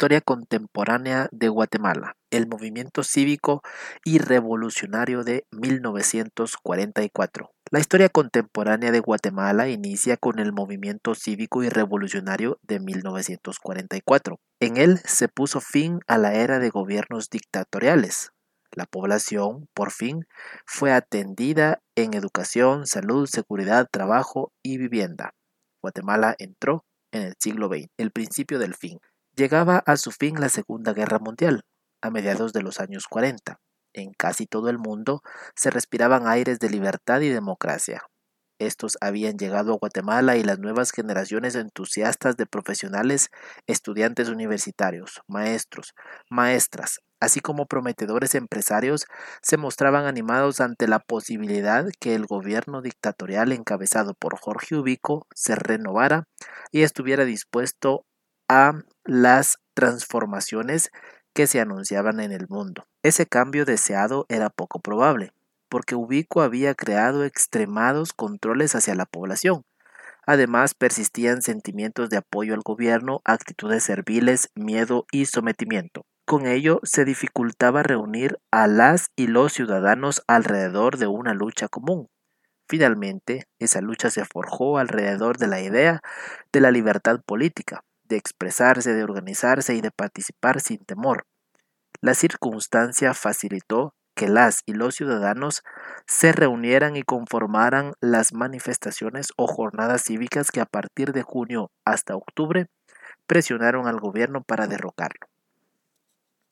Historia contemporánea de Guatemala. El movimiento cívico y revolucionario de 1944. La historia contemporánea de Guatemala inicia con el movimiento cívico y revolucionario de 1944. En él se puso fin a la era de gobiernos dictatoriales. La población, por fin, fue atendida en educación, salud, seguridad, trabajo y vivienda. Guatemala entró en el siglo XX, el principio del fin. Llegaba a su fin la Segunda Guerra Mundial, a mediados de los años 40. En casi todo el mundo se respiraban aires de libertad y democracia. Estos habían llegado a Guatemala y las nuevas generaciones entusiastas de profesionales, estudiantes universitarios, maestros, maestras, así como prometedores empresarios, se mostraban animados ante la posibilidad que el gobierno dictatorial encabezado por Jorge Ubico se renovara y estuviera dispuesto a las transformaciones que se anunciaban en el mundo. Ese cambio deseado era poco probable, porque Ubico había creado extremados controles hacia la población. Además, persistían sentimientos de apoyo al gobierno, actitudes serviles, miedo y sometimiento. Con ello, se dificultaba reunir a las y los ciudadanos alrededor de una lucha común. Finalmente, esa lucha se forjó alrededor de la idea de la libertad política, de expresarse, de organizarse y de participar sin temor. La circunstancia facilitó que las y los ciudadanos se reunieran y conformaran las manifestaciones o jornadas cívicas que a partir de junio hasta octubre presionaron al gobierno para derrocarlo.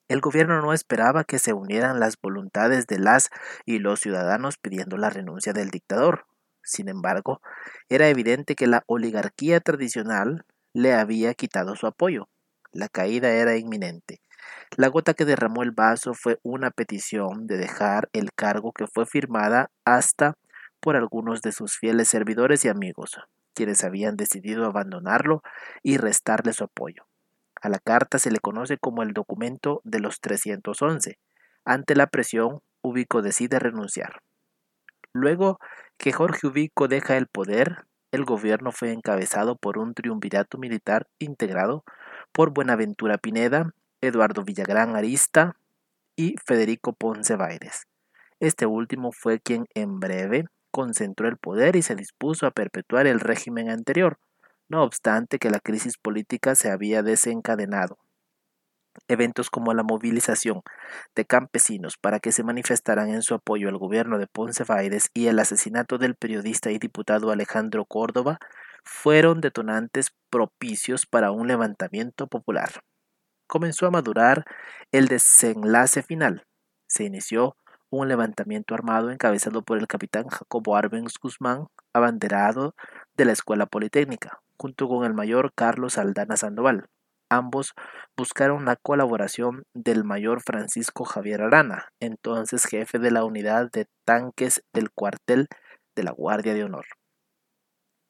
El gobierno no esperaba que se unieran las voluntades de las y los ciudadanos pidiendo la renuncia del dictador. Sin embargo, era evidente que la oligarquía tradicional le había quitado su apoyo. La caída era inminente. La gota que derramó el vaso fue una petición de dejar el cargo que fue firmada hasta por algunos de sus fieles servidores y amigos, quienes habían decidido abandonarlo y restarle su apoyo. A la carta se le conoce como el documento de los 311. Ante la presión, Ubico decide renunciar. Luego que Jorge Ubico deja el poder, el gobierno fue encabezado por un triunvirato militar integrado por Buenaventura Pineda, Eduardo Villagrán Arista y Federico Ponce Baires. Este último fue quien en breve concentró el poder y se dispuso a perpetuar el régimen anterior, no obstante que la crisis política se había desencadenado. Eventos como la movilización de campesinos para que se manifestaran en su apoyo al gobierno de Ponce Vaires y el asesinato del periodista y diputado Alejandro Córdoba fueron detonantes propicios para un levantamiento popular. Comenzó a madurar el desenlace final. Se inició un levantamiento armado encabezado por el capitán Jacobo Arbenz Guzmán, abanderado de la Escuela Politécnica, junto con el mayor Carlos Aldana Sandoval. Ambos buscaron la colaboración del mayor Francisco Javier Arana, entonces jefe de la unidad de tanques del cuartel de la Guardia de Honor.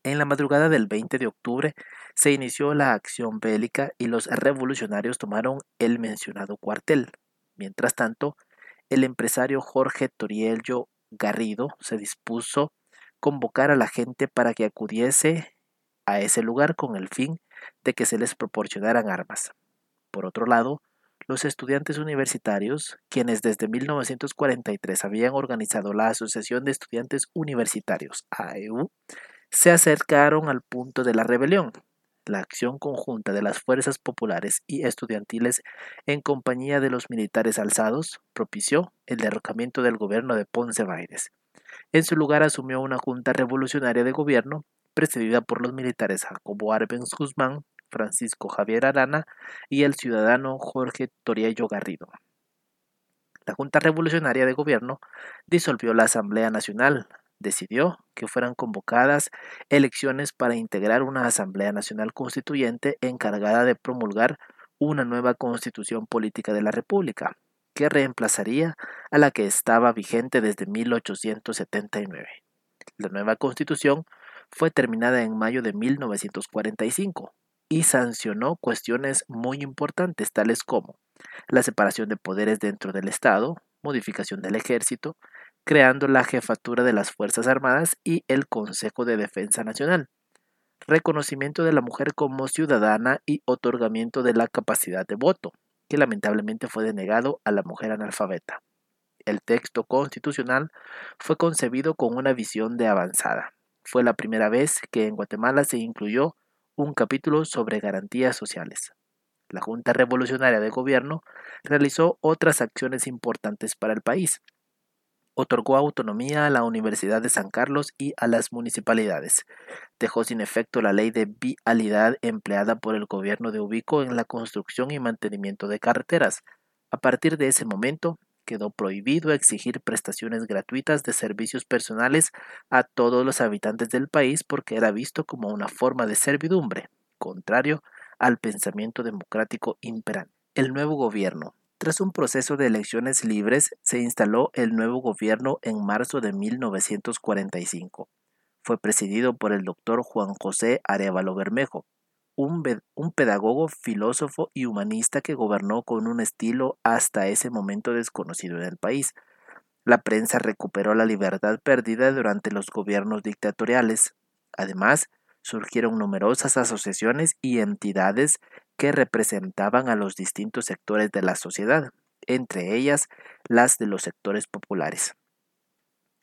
En la madrugada del 20 de octubre se inició la acción bélica y los revolucionarios tomaron el mencionado cuartel. Mientras tanto, el empresario Jorge Toriello Garrido se dispuso convocar a la gente para que acudiese a ese lugar con el fin de que se les proporcionaran armas. Por otro lado, los estudiantes universitarios, quienes desde 1943 habían organizado la Asociación de Estudiantes Universitarios, AEU, se acercaron al punto de la rebelión. La acción conjunta de las fuerzas populares y estudiantiles en compañía de los militares alzados propició el derrocamiento del gobierno de Ponce Baires. En su lugar asumió una junta revolucionaria de gobierno precedida por los militares Jacobo Arbenz Guzmán, Francisco Javier Arana y el ciudadano Jorge Toriello Garrido. La Junta Revolucionaria de Gobierno disolvió la Asamblea Nacional, decidió que fueran convocadas elecciones para integrar una Asamblea Nacional Constituyente encargada de promulgar una nueva constitución política de la República, que reemplazaría a la que estaba vigente desde 1879. La nueva constitución fue terminada en mayo de 1945 y sancionó cuestiones muy importantes tales como la separación de poderes dentro del Estado, modificación del ejército, creando la jefatura de las Fuerzas Armadas y el Consejo de Defensa Nacional, reconocimiento de la mujer como ciudadana y otorgamiento de la capacidad de voto, que lamentablemente fue denegado a la mujer analfabeta. El texto constitucional fue concebido con una visión de avanzada. Fue la primera vez que en Guatemala se incluyó un capítulo sobre garantías sociales. La Junta Revolucionaria de Gobierno realizó otras acciones importantes para el país, otorgó autonomía a la Universidad de San Carlos y a las municipalidades. Dejó sin efecto la ley de vialidad empleada por el gobierno de Ubico en la construcción y mantenimiento de carreteras. A partir de ese momento, quedó prohibido exigir prestaciones gratuitas de servicios personales a todos los habitantes del país porque era visto como una forma de servidumbre, contrario al pensamiento democrático imperante. El nuevo gobierno, tras un proceso de elecciones libres, se instaló el nuevo gobierno en marzo de 1945. Fue presidido por el doctor Juan José Arevalo Bermejo, un, pedagogo, filósofo y humanista que gobernó con un estilo hasta ese momento desconocido en el país. La prensa recuperó la libertad perdida durante los gobiernos dictatoriales. Además, surgieron numerosas asociaciones y entidades que representaban a los distintos sectores de la sociedad, entre ellas las de los sectores populares.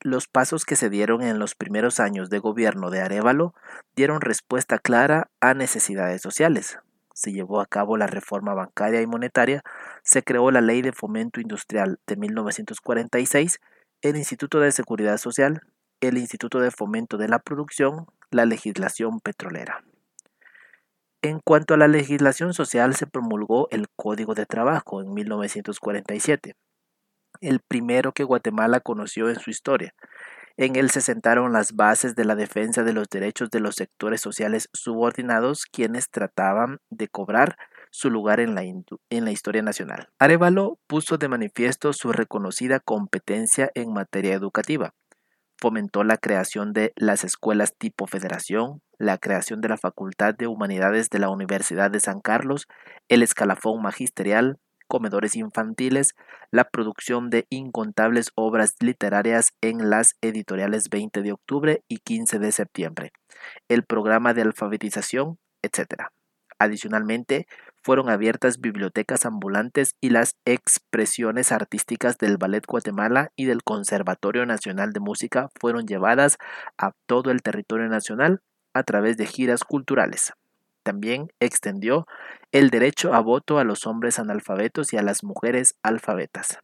Los pasos que se dieron en los primeros años de gobierno de Arevalo dieron respuesta clara a necesidades sociales. Se llevó a cabo la reforma bancaria y monetaria, se creó la Ley de Fomento Industrial de 1946, el Instituto de Seguridad Social, el Instituto de Fomento de la Producción, la legislación petrolera. En cuanto a la legislación social, se promulgó el Código de Trabajo en 1947, el primero que Guatemala conoció en su historia. En él se sentaron las bases de la defensa de los derechos de los sectores sociales subordinados, quienes trataban de cobrar su lugar en la, en la historia nacional. Arevalo puso de manifiesto su reconocida competencia en materia educativa fomentó la creación de las escuelas tipo federación, la creación de la Facultad de Humanidades de la Universidad de San Carlos, el escalafón magisterial, comedores infantiles, la producción de incontables obras literarias en las editoriales 20 de octubre y 15 de septiembre, el programa de alfabetización, etc. Adicionalmente, fueron abiertas bibliotecas ambulantes y las expresiones artísticas del Ballet Guatemala y del Conservatorio Nacional de Música fueron llevadas a todo el territorio nacional a través de giras culturales. También extendió el derecho a voto a los hombres analfabetos y a las mujeres alfabetas.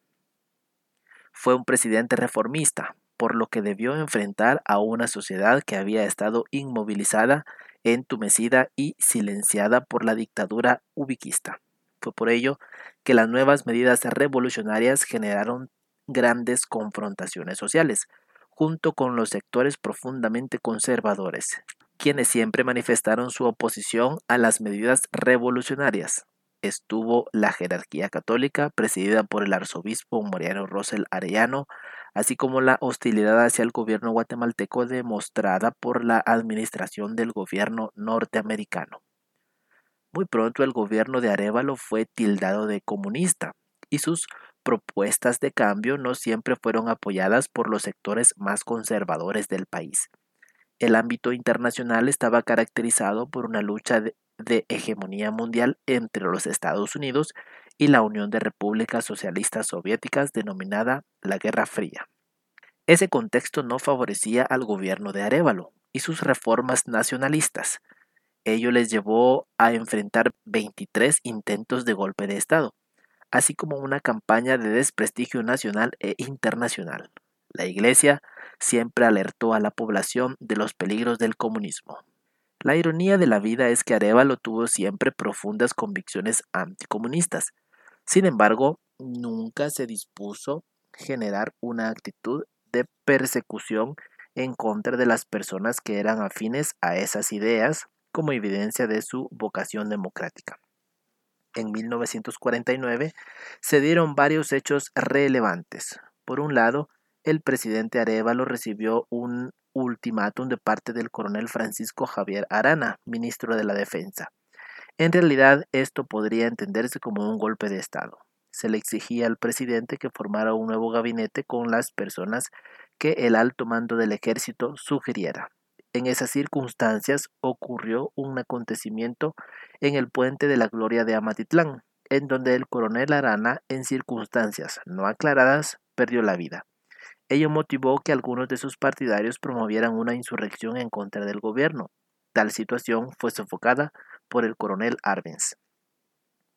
Fue un presidente reformista, por lo que debió enfrentar a una sociedad que había estado inmovilizada entumecida y silenciada por la dictadura ubiquista. Fue por ello que las nuevas medidas revolucionarias generaron grandes confrontaciones sociales, junto con los sectores profundamente conservadores, quienes siempre manifestaron su oposición a las medidas revolucionarias. Estuvo la jerarquía católica, presidida por el arzobispo Mariano Rosel Arellano, así como la hostilidad hacia el gobierno guatemalteco demostrada por la administración del gobierno norteamericano. Muy pronto el gobierno de Arevalo fue tildado de comunista y sus propuestas de cambio no siempre fueron apoyadas por los sectores más conservadores del país. El ámbito internacional estaba caracterizado por una lucha de, hegemonía mundial entre los Estados Unidos y la Unión de Repúblicas Socialistas Soviéticas denominada la Guerra Fría. Ese contexto no favorecía al gobierno de Arevalo y sus reformas nacionalistas. Ello les llevó a enfrentar 23 intentos de golpe de Estado, así como una campaña de desprestigio nacional e internacional. La Iglesia siempre alertó a la población de los peligros del comunismo. La ironía de la vida es que Arevalo tuvo siempre profundas convicciones anticomunistas. Sin embargo, nunca se dispuso generar una actitud de persecución en contra de las personas que eran afines a esas ideas como evidencia de su vocación democrática. En 1949 se dieron varios hechos relevantes. Por un lado, el presidente Arevalo recibió un ultimátum de parte del coronel Francisco Javier Arana, ministro de la Defensa. En realidad, esto podría entenderse como un golpe de Estado. Se le exigía al presidente que formara un nuevo gabinete con las personas que el alto mando del ejército sugiriera. En esas circunstancias ocurrió un acontecimiento en el puente de la Gloria de Amatitlán, en donde el coronel Arana, en circunstancias no aclaradas, perdió la vida. Ello motivó que algunos de sus partidarios promovieran una insurrección en contra del gobierno. Tal situación fue sofocada por el coronel Arbenz.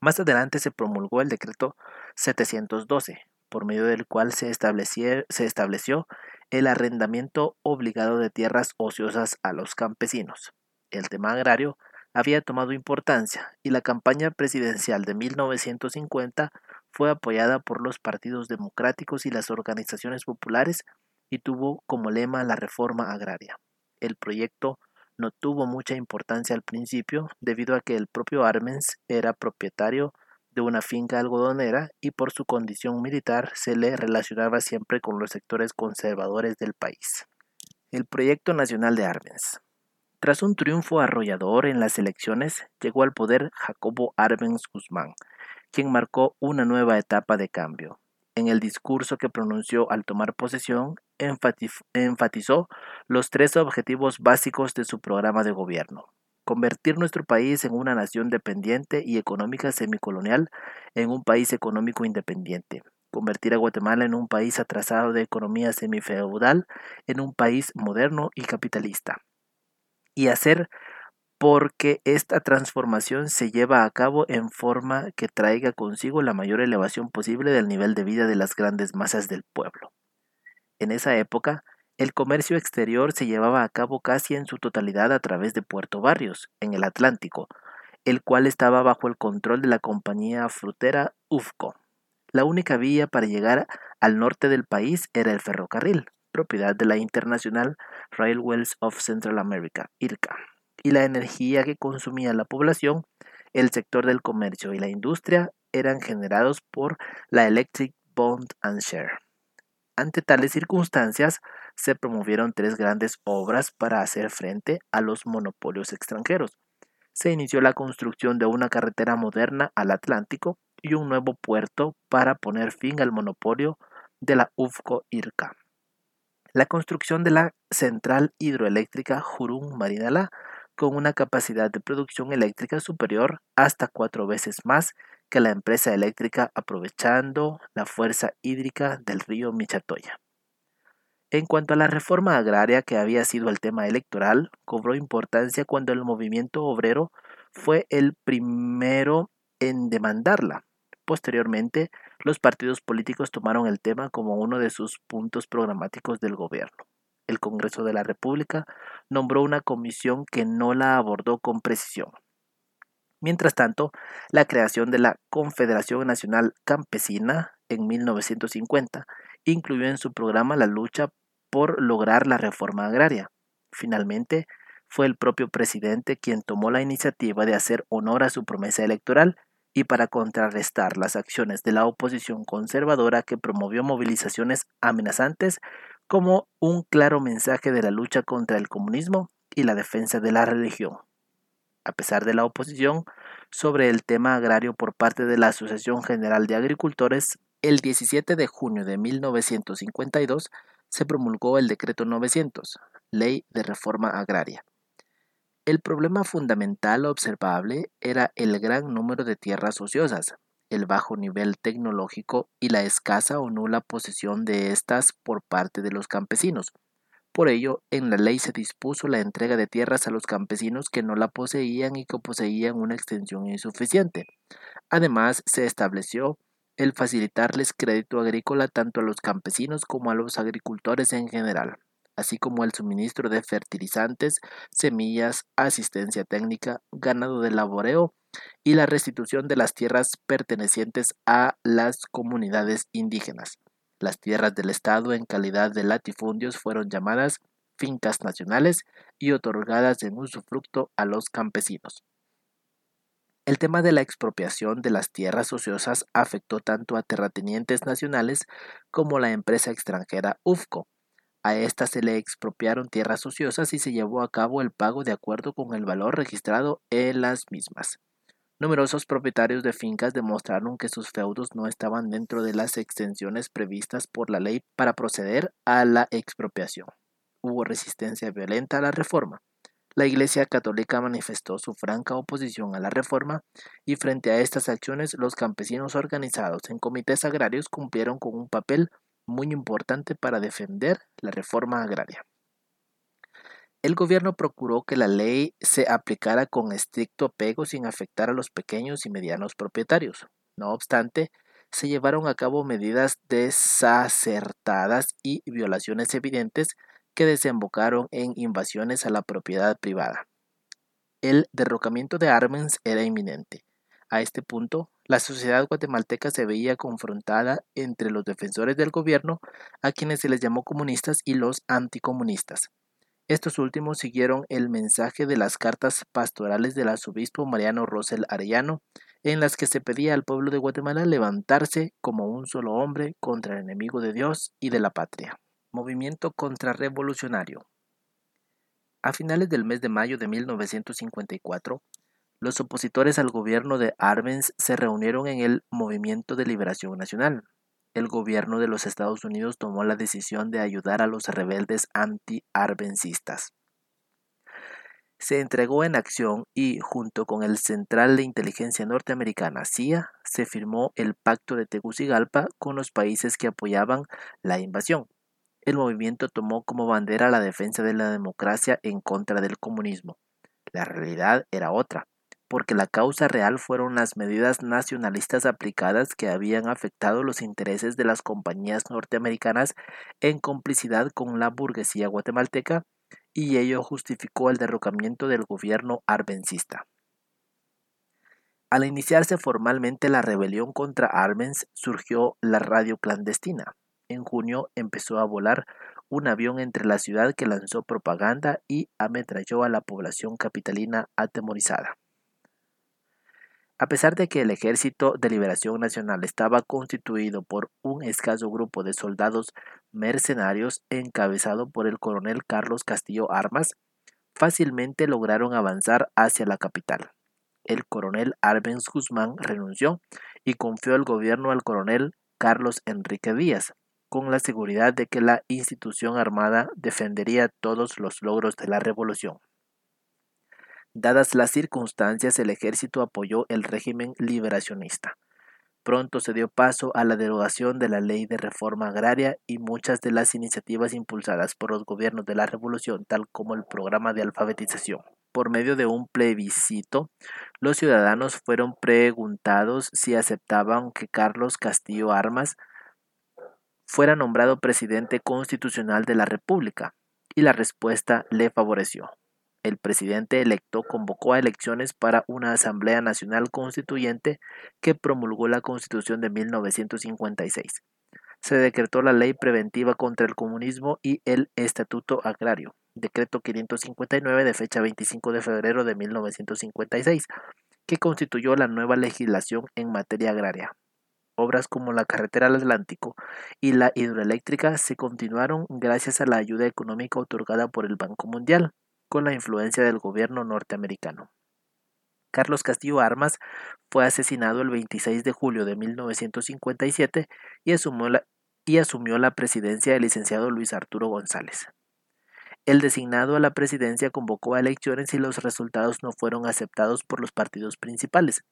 Más adelante se promulgó el decreto 712, por medio del cual se se estableció el arrendamiento obligado de tierras ociosas a los campesinos. El tema agrario había tomado importancia y la campaña presidencial de 1950 fue apoyada por los partidos democráticos y las organizaciones populares y tuvo como lema la reforma agraria. El proyecto no tuvo mucha importancia al principio debido a que el propio Armens era propietario de una finca algodonera y por su condición militar se le relacionaba siempre con los sectores conservadores del país. El Proyecto Nacional de Arbenz. Tras un triunfo arrollador en las elecciones, llegó al poder Jacobo Arbenz Guzmán, quien marcó una nueva etapa de cambio. En el discurso que pronunció al tomar posesión, enfatizó los tres objetivos básicos de su programa de gobierno convertir nuestro país en una nación dependiente y económica semicolonial en un país económico independiente, convertir a Guatemala en un país atrasado de economía semifeudal en un país moderno y capitalista, y hacer porque esta transformación se lleva a cabo en forma que traiga consigo la mayor elevación posible del nivel de vida de las grandes masas del pueblo. En esa época, el comercio exterior se llevaba a cabo casi en su totalidad a través de Puerto Barrios, en el Atlántico, el cual estaba bajo el control de la compañía frutera UFCO. La única vía para llegar al norte del país era el ferrocarril, propiedad de la International Railways of Central America, IRCA, y la energía que consumía la población, el sector del comercio y la industria eran generados por la Electric Bond and Share. Ante tales circunstancias, se promovieron tres grandes obras para hacer frente a los monopolios extranjeros. Se inició la construcción de una carretera moderna al Atlántico y un nuevo puerto para poner fin al monopolio de la UFCO IRCA. La construcción de la central hidroeléctrica Jurún Marinalá con una capacidad de producción eléctrica superior hasta cuatro veces más que la empresa eléctrica aprovechando la fuerza hídrica del río Michatoya. En cuanto a la reforma agraria que había sido el tema electoral, cobró importancia cuando el movimiento obrero fue el primero en demandarla. Posteriormente, los partidos políticos tomaron el tema como uno de sus puntos programáticos del gobierno. El Congreso de la República nombró una comisión que no la abordó con precisión. Mientras tanto, la creación de la Confederación Nacional Campesina en 1950 incluyó en su programa la lucha por lograr la reforma agraria. Finalmente, fue el propio presidente quien tomó la iniciativa de hacer honor a su promesa electoral y para contrarrestar las acciones de la oposición conservadora que promovió movilizaciones amenazantes como un claro mensaje de la lucha contra el comunismo y la defensa de la religión a pesar de la oposición sobre el tema agrario por parte de la Asociación General de Agricultores, el 17 de junio de 1952 se promulgó el Decreto 900, Ley de Reforma Agraria. El problema fundamental observable era el gran número de tierras ociosas, el bajo nivel tecnológico y la escasa o nula posesión de estas por parte de los campesinos, por ello, en la ley se dispuso la entrega de tierras a los campesinos que no la poseían y que poseían una extensión insuficiente. Además, se estableció el facilitarles crédito agrícola tanto a los campesinos como a los agricultores en general, así como el suministro de fertilizantes, semillas, asistencia técnica, ganado de laboreo y la restitución de las tierras pertenecientes a las comunidades indígenas. Las tierras del Estado en calidad de latifundios fueron llamadas fincas nacionales y otorgadas en usufructo a los campesinos. El tema de la expropiación de las tierras ociosas afectó tanto a terratenientes nacionales como a la empresa extranjera UFCO. A esta se le expropiaron tierras ociosas y se llevó a cabo el pago de acuerdo con el valor registrado en las mismas. Numerosos propietarios de fincas demostraron que sus feudos no estaban dentro de las extensiones previstas por la ley para proceder a la expropiación. hubo resistencia violenta a la reforma. La Iglesia Católica manifestó su franca oposición a la reforma y frente a estas acciones los campesinos organizados en comités agrarios cumplieron con un papel muy importante para defender la reforma agraria. El gobierno procuró que la ley se aplicara con estricto apego sin afectar a los pequeños y medianos propietarios. No obstante, se llevaron a cabo medidas desacertadas y violaciones evidentes que desembocaron en invasiones a la propiedad privada. El derrocamiento de Arbenz era inminente. A este punto, la sociedad guatemalteca se veía confrontada entre los defensores del gobierno, a quienes se les llamó comunistas, y los anticomunistas. Estos últimos siguieron el mensaje de las cartas pastorales del arzobispo Mariano Rosel Arellano, en las que se pedía al pueblo de Guatemala levantarse como un solo hombre contra el enemigo de Dios y de la patria. Movimiento contrarrevolucionario. A finales del mes de mayo de 1954, los opositores al gobierno de Arbenz se reunieron en el Movimiento de Liberación Nacional, el gobierno de los Estados Unidos tomó la decisión de ayudar a los rebeldes anti-arbencistas. Se entregó en acción y, junto con el Central de Inteligencia Norteamericana CIA, se firmó el Pacto de Tegucigalpa con los países que apoyaban la invasión. El movimiento tomó como bandera la defensa de la democracia en contra del comunismo. La realidad era otra porque la causa real fueron las medidas nacionalistas aplicadas que habían afectado los intereses de las compañías norteamericanas en complicidad con la burguesía guatemalteca y ello justificó el derrocamiento del gobierno arbencista. Al iniciarse formalmente la rebelión contra Arbenz surgió la radio clandestina. En junio empezó a volar un avión entre la ciudad que lanzó propaganda y ametralló a la población capitalina atemorizada. A pesar de que el Ejército de Liberación Nacional estaba constituido por un escaso grupo de soldados mercenarios encabezado por el coronel Carlos Castillo Armas, fácilmente lograron avanzar hacia la capital. El coronel Arbenz Guzmán renunció y confió el gobierno al coronel Carlos Enrique Díaz, con la seguridad de que la institución armada defendería todos los logros de la revolución. Dadas las circunstancias, el ejército apoyó el régimen liberacionista. Pronto se dio paso a la derogación de la ley de reforma agraria y muchas de las iniciativas impulsadas por los gobiernos de la revolución, tal como el programa de alfabetización. Por medio de un plebiscito, los ciudadanos fueron preguntados si aceptaban que Carlos Castillo Armas fuera nombrado presidente constitucional de la República, y la respuesta le favoreció el presidente electo convocó a elecciones para una Asamblea Nacional Constituyente que promulgó la Constitución de 1956. Se decretó la Ley Preventiva contra el Comunismo y el Estatuto Agrario, decreto 559 de fecha 25 de febrero de 1956, que constituyó la nueva legislación en materia agraria. Obras como la carretera al Atlántico y la hidroeléctrica se continuaron gracias a la ayuda económica otorgada por el Banco Mundial con la influencia del gobierno norteamericano. Carlos Castillo Armas fue asesinado el 26 de julio de 1957 y asumió la, y asumió la presidencia del licenciado Luis Arturo González. El designado a la presidencia convocó a elecciones y los resultados no fueron aceptados por los partidos principales.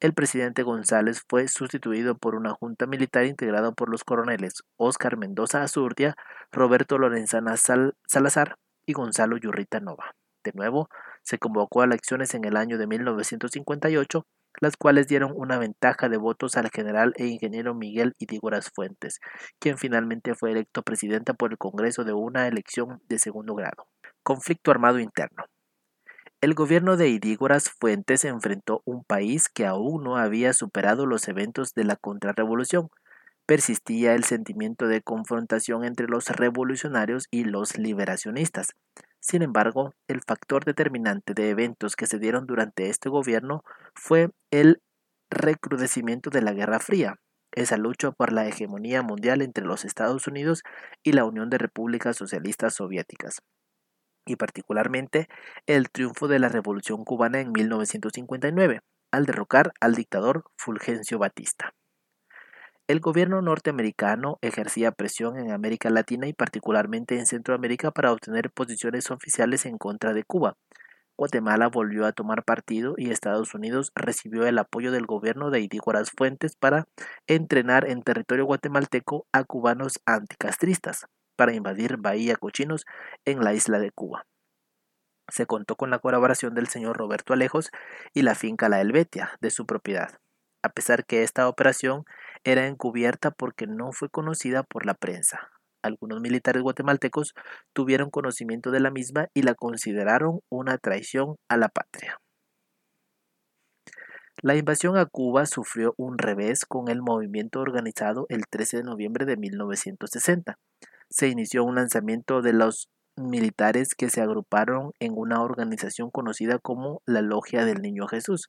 El presidente González fue sustituido por una junta militar integrada por los coroneles Óscar Mendoza Azurdia, Roberto Lorenzana Salazar, Gonzalo Yurrita Nova. De nuevo, se convocó a elecciones en el año de 1958, las cuales dieron una ventaja de votos al general e ingeniero Miguel Idígoras Fuentes, quien finalmente fue electo presidenta por el Congreso de una elección de segundo grado. Conflicto armado interno. El gobierno de Idígoras Fuentes enfrentó un país que aún no había superado los eventos de la contrarrevolución, persistía el sentimiento de confrontación entre los revolucionarios y los liberacionistas. Sin embargo, el factor determinante de eventos que se dieron durante este gobierno fue el recrudecimiento de la Guerra Fría, esa lucha por la hegemonía mundial entre los Estados Unidos y la Unión de Repúblicas Socialistas Soviéticas, y particularmente el triunfo de la Revolución cubana en 1959, al derrocar al dictador Fulgencio Batista. El gobierno norteamericano ejercía presión en América Latina y particularmente en Centroamérica para obtener posiciones oficiales en contra de Cuba. Guatemala volvió a tomar partido y Estados Unidos recibió el apoyo del gobierno de Idígoras Fuentes para entrenar en territorio guatemalteco a cubanos anticastristas para invadir Bahía Cochinos en la isla de Cuba. Se contó con la colaboración del señor Roberto Alejos y la finca La Helvetia de su propiedad, a pesar que esta operación era encubierta porque no fue conocida por la prensa. Algunos militares guatemaltecos tuvieron conocimiento de la misma y la consideraron una traición a la patria. La invasión a Cuba sufrió un revés con el movimiento organizado el 13 de noviembre de 1960. Se inició un lanzamiento de los militares que se agruparon en una organización conocida como la Logia del Niño Jesús.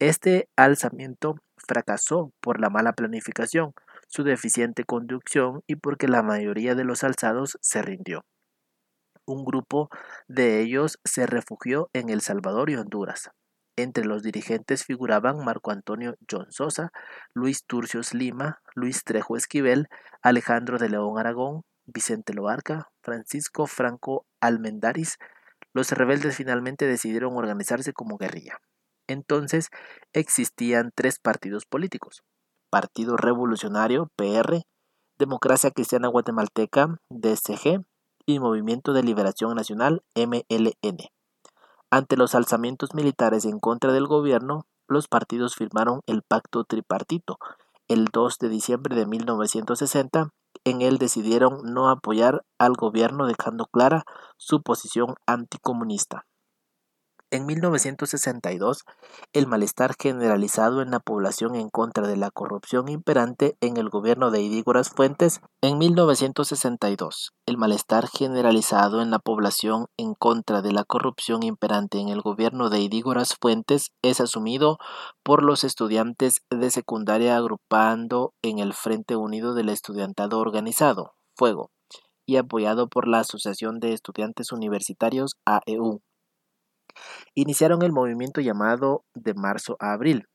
Este alzamiento fracasó por la mala planificación, su deficiente conducción y porque la mayoría de los alzados se rindió. Un grupo de ellos se refugió en El Salvador y Honduras. Entre los dirigentes figuraban Marco Antonio John Sosa, Luis Turcios Lima, Luis Trejo Esquivel, Alejandro de León Aragón, Vicente Loarca, Francisco Franco Almendaris. Los rebeldes finalmente decidieron organizarse como guerrilla. Entonces existían tres partidos políticos. Partido Revolucionario, PR, Democracia Cristiana Guatemalteca, DSG, y Movimiento de Liberación Nacional, MLN. Ante los alzamientos militares en contra del gobierno, los partidos firmaron el pacto tripartito el 2 de diciembre de 1960. En él decidieron no apoyar al gobierno dejando clara su posición anticomunista. En 1962, el malestar generalizado en la población en contra de la corrupción imperante en el gobierno de Idígoras Fuentes. En 1962, el malestar generalizado en la población en contra de la corrupción imperante en el gobierno de Fuentes es asumido por los estudiantes de secundaria agrupando en el Frente Unido del Estudiantado Organizado, Fuego, y apoyado por la Asociación de Estudiantes Universitarios AEU iniciaron el movimiento llamado de marzo a abril,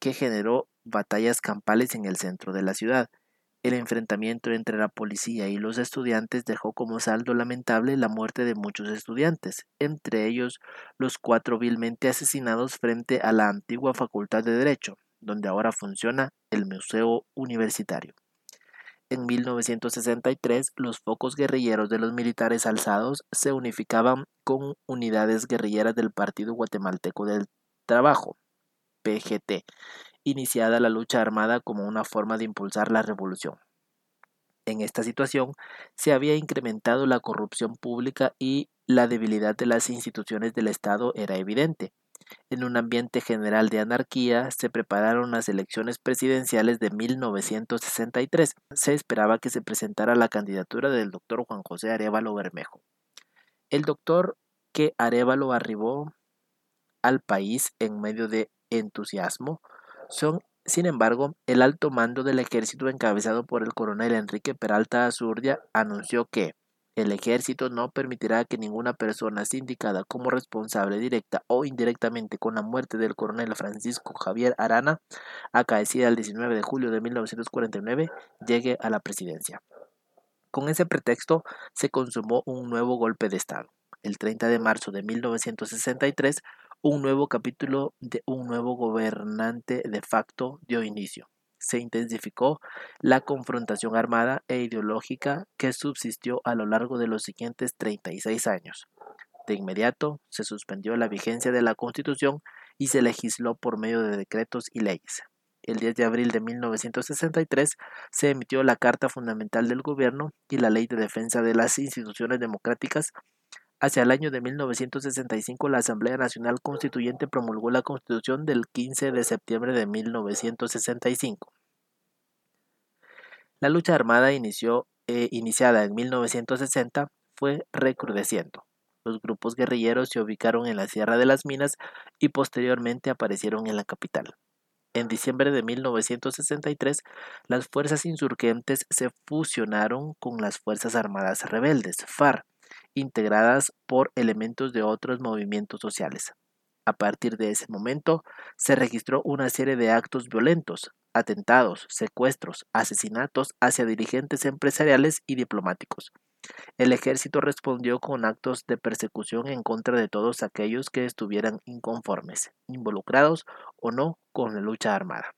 que generó batallas campales en el centro de la ciudad. El enfrentamiento entre la policía y los estudiantes dejó como saldo lamentable la muerte de muchos estudiantes, entre ellos los cuatro vilmente asesinados frente a la antigua Facultad de Derecho, donde ahora funciona el Museo Universitario. En 1963, los focos guerrilleros de los militares alzados se unificaban con unidades guerrilleras del Partido Guatemalteco del Trabajo, PGT, iniciada la lucha armada como una forma de impulsar la revolución. En esta situación se había incrementado la corrupción pública y la debilidad de las instituciones del Estado era evidente. En un ambiente general de anarquía, se prepararon las elecciones presidenciales de 1963. Se esperaba que se presentara la candidatura del doctor Juan José Arevalo Bermejo. El doctor que Arevalo arribó al país en medio de entusiasmo son, sin embargo, el alto mando del ejército encabezado por el coronel Enrique Peralta Azurdia anunció que el ejército no permitirá que ninguna persona sindicada como responsable directa o indirectamente con la muerte del coronel Francisco Javier Arana, acaecida el 19 de julio de 1949, llegue a la presidencia. Con ese pretexto se consumó un nuevo golpe de Estado. El 30 de marzo de 1963, un nuevo capítulo de un nuevo gobernante de facto dio inicio se intensificó la confrontación armada e ideológica que subsistió a lo largo de los siguientes 36 años. De inmediato se suspendió la vigencia de la Constitución y se legisló por medio de decretos y leyes. El 10 de abril de 1963 se emitió la Carta Fundamental del Gobierno y la Ley de Defensa de las Instituciones Democráticas. Hacia el año de 1965 la Asamblea Nacional Constituyente promulgó la Constitución del 15 de septiembre de 1965. La lucha armada eh, iniciada en 1960 fue recrudeciendo. Los grupos guerrilleros se ubicaron en la Sierra de las Minas y posteriormente aparecieron en la capital. En diciembre de 1963, las fuerzas insurgentes se fusionaron con las Fuerzas Armadas Rebeldes, FARC, integradas por elementos de otros movimientos sociales. A partir de ese momento, se registró una serie de actos violentos, atentados, secuestros, asesinatos hacia dirigentes empresariales y diplomáticos. El ejército respondió con actos de persecución en contra de todos aquellos que estuvieran inconformes, involucrados o no con la lucha armada.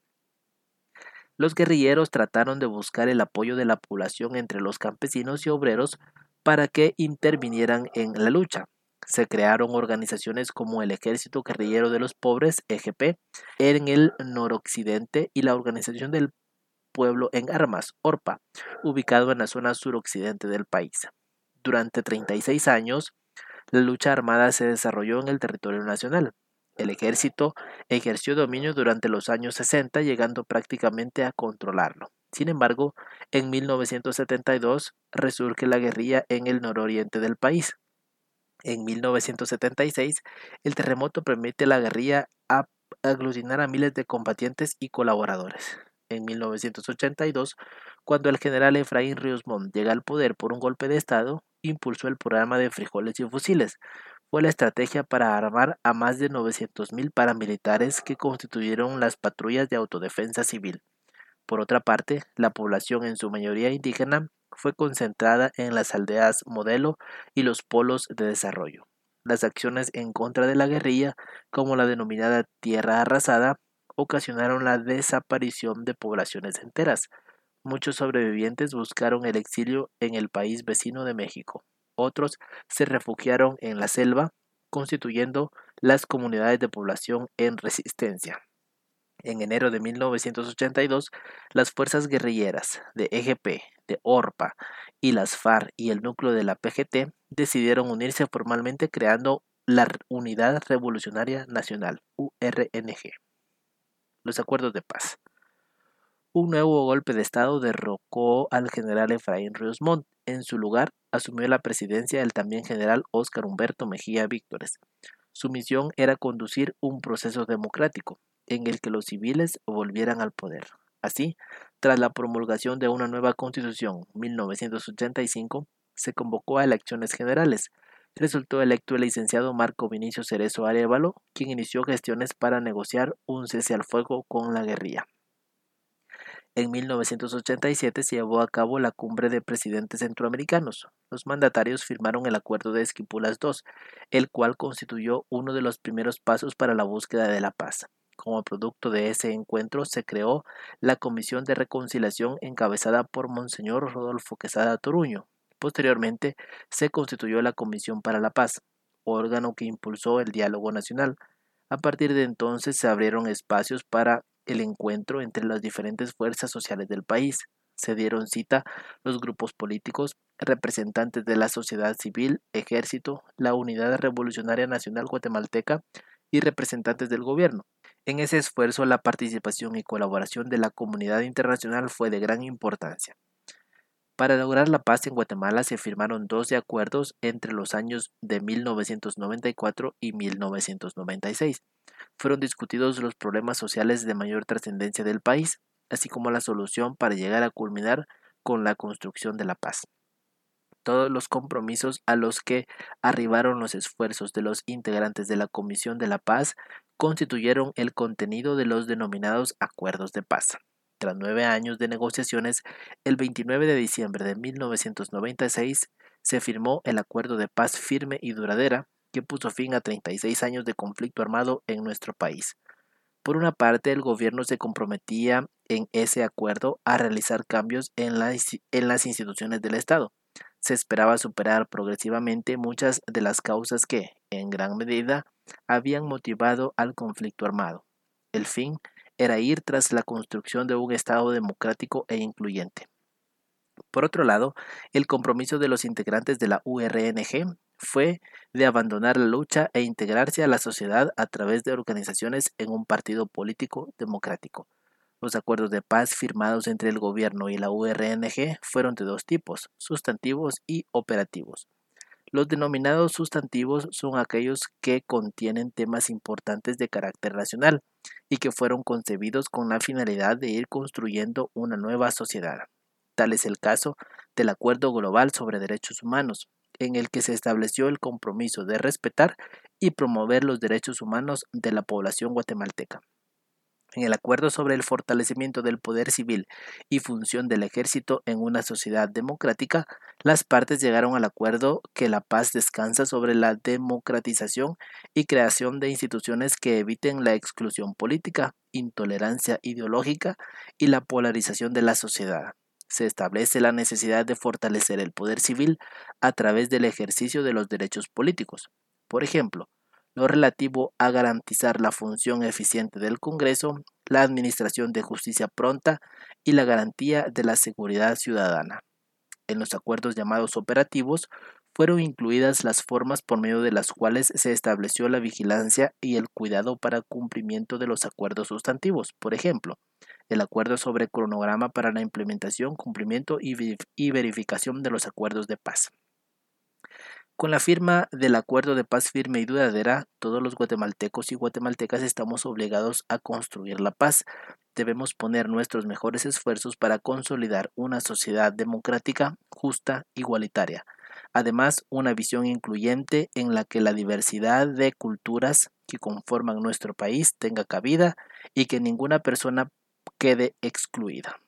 Los guerrilleros trataron de buscar el apoyo de la población entre los campesinos y obreros para que intervinieran en la lucha. Se crearon organizaciones como el Ejército Guerrillero de los Pobres, EGP, en el noroccidente y la Organización del Pueblo en Armas, ORPA, ubicado en la zona suroccidente del país. Durante 36 años, la lucha armada se desarrolló en el territorio nacional. El ejército ejerció dominio durante los años 60, llegando prácticamente a controlarlo. Sin embargo, en 1972 resurge la guerrilla en el nororiente del país. En 1976, el terremoto permite a la guerrilla aglutinar a miles de combatientes y colaboradores. En 1982, cuando el general Efraín Ríos Montt llega al poder por un golpe de Estado, impulsó el programa de frijoles y fusiles, fue la estrategia para armar a más de 900.000 paramilitares que constituyeron las patrullas de autodefensa civil. Por otra parte, la población en su mayoría indígena fue concentrada en las aldeas modelo y los polos de desarrollo. Las acciones en contra de la guerrilla, como la denominada tierra arrasada, ocasionaron la desaparición de poblaciones enteras. Muchos sobrevivientes buscaron el exilio en el país vecino de México. Otros se refugiaron en la selva, constituyendo las comunidades de población en resistencia. En enero de 1982, las fuerzas guerrilleras de EGP, de ORPA y las FARC y el núcleo de la PGT decidieron unirse formalmente creando la Unidad Revolucionaria Nacional, URNG. Los acuerdos de paz. Un nuevo golpe de Estado derrocó al general Efraín Ríos Montt. En su lugar, asumió la presidencia el también general Óscar Humberto Mejía Víctores. Su misión era conducir un proceso democrático en el que los civiles volvieran al poder. Así, tras la promulgación de una nueva constitución 1985, se convocó a elecciones generales. Resultó electo el licenciado Marco Vinicio Cerezo Arevalo, quien inició gestiones para negociar un cese al fuego con la guerrilla. En 1987 se llevó a cabo la cumbre de presidentes centroamericanos. Los mandatarios firmaron el Acuerdo de Esquipulas II, el cual constituyó uno de los primeros pasos para la búsqueda de la paz. Como producto de ese encuentro se creó la Comisión de Reconciliación encabezada por Monseñor Rodolfo Quesada Toruño. Posteriormente se constituyó la Comisión para la Paz, órgano que impulsó el diálogo nacional. A partir de entonces se abrieron espacios para el encuentro entre las diferentes fuerzas sociales del país. Se dieron cita los grupos políticos, representantes de la sociedad civil, ejército, la Unidad Revolucionaria Nacional Guatemalteca y representantes del gobierno. En ese esfuerzo la participación y colaboración de la comunidad internacional fue de gran importancia. Para lograr la paz en Guatemala se firmaron 12 acuerdos entre los años de 1994 y 1996 fueron discutidos los problemas sociales de mayor trascendencia del país, así como la solución para llegar a culminar con la construcción de la paz. Todos los compromisos a los que arribaron los esfuerzos de los integrantes de la Comisión de la Paz constituyeron el contenido de los denominados acuerdos de paz. Tras nueve años de negociaciones, el 29 de diciembre de 1996 se firmó el acuerdo de paz firme y duradera que puso fin a 36 años de conflicto armado en nuestro país. Por una parte, el gobierno se comprometía en ese acuerdo a realizar cambios en, en las instituciones del Estado. Se esperaba superar progresivamente muchas de las causas que, en gran medida, habían motivado al conflicto armado. El fin era ir tras la construcción de un Estado democrático e incluyente. Por otro lado, el compromiso de los integrantes de la URNG fue de abandonar la lucha e integrarse a la sociedad a través de organizaciones en un partido político democrático. Los acuerdos de paz firmados entre el gobierno y la URNG fueron de dos tipos, sustantivos y operativos. Los denominados sustantivos son aquellos que contienen temas importantes de carácter nacional y que fueron concebidos con la finalidad de ir construyendo una nueva sociedad. Tal es el caso del Acuerdo Global sobre Derechos Humanos, en el que se estableció el compromiso de respetar y promover los derechos humanos de la población guatemalteca. En el acuerdo sobre el fortalecimiento del poder civil y función del ejército en una sociedad democrática, las partes llegaron al acuerdo que la paz descansa sobre la democratización y creación de instituciones que eviten la exclusión política, intolerancia ideológica y la polarización de la sociedad. Se establece la necesidad de fortalecer el poder civil a través del ejercicio de los derechos políticos. Por ejemplo, lo relativo a garantizar la función eficiente del Congreso, la administración de justicia pronta y la garantía de la seguridad ciudadana. En los acuerdos llamados operativos fueron incluidas las formas por medio de las cuales se estableció la vigilancia y el cuidado para cumplimiento de los acuerdos sustantivos. Por ejemplo, el acuerdo sobre cronograma para la implementación, cumplimiento y verificación de los acuerdos de paz. Con la firma del acuerdo de paz firme y duradera, todos los guatemaltecos y guatemaltecas estamos obligados a construir la paz. Debemos poner nuestros mejores esfuerzos para consolidar una sociedad democrática, justa, igualitaria. Además, una visión incluyente en la que la diversidad de culturas que conforman nuestro país tenga cabida y que ninguna persona quede excluida.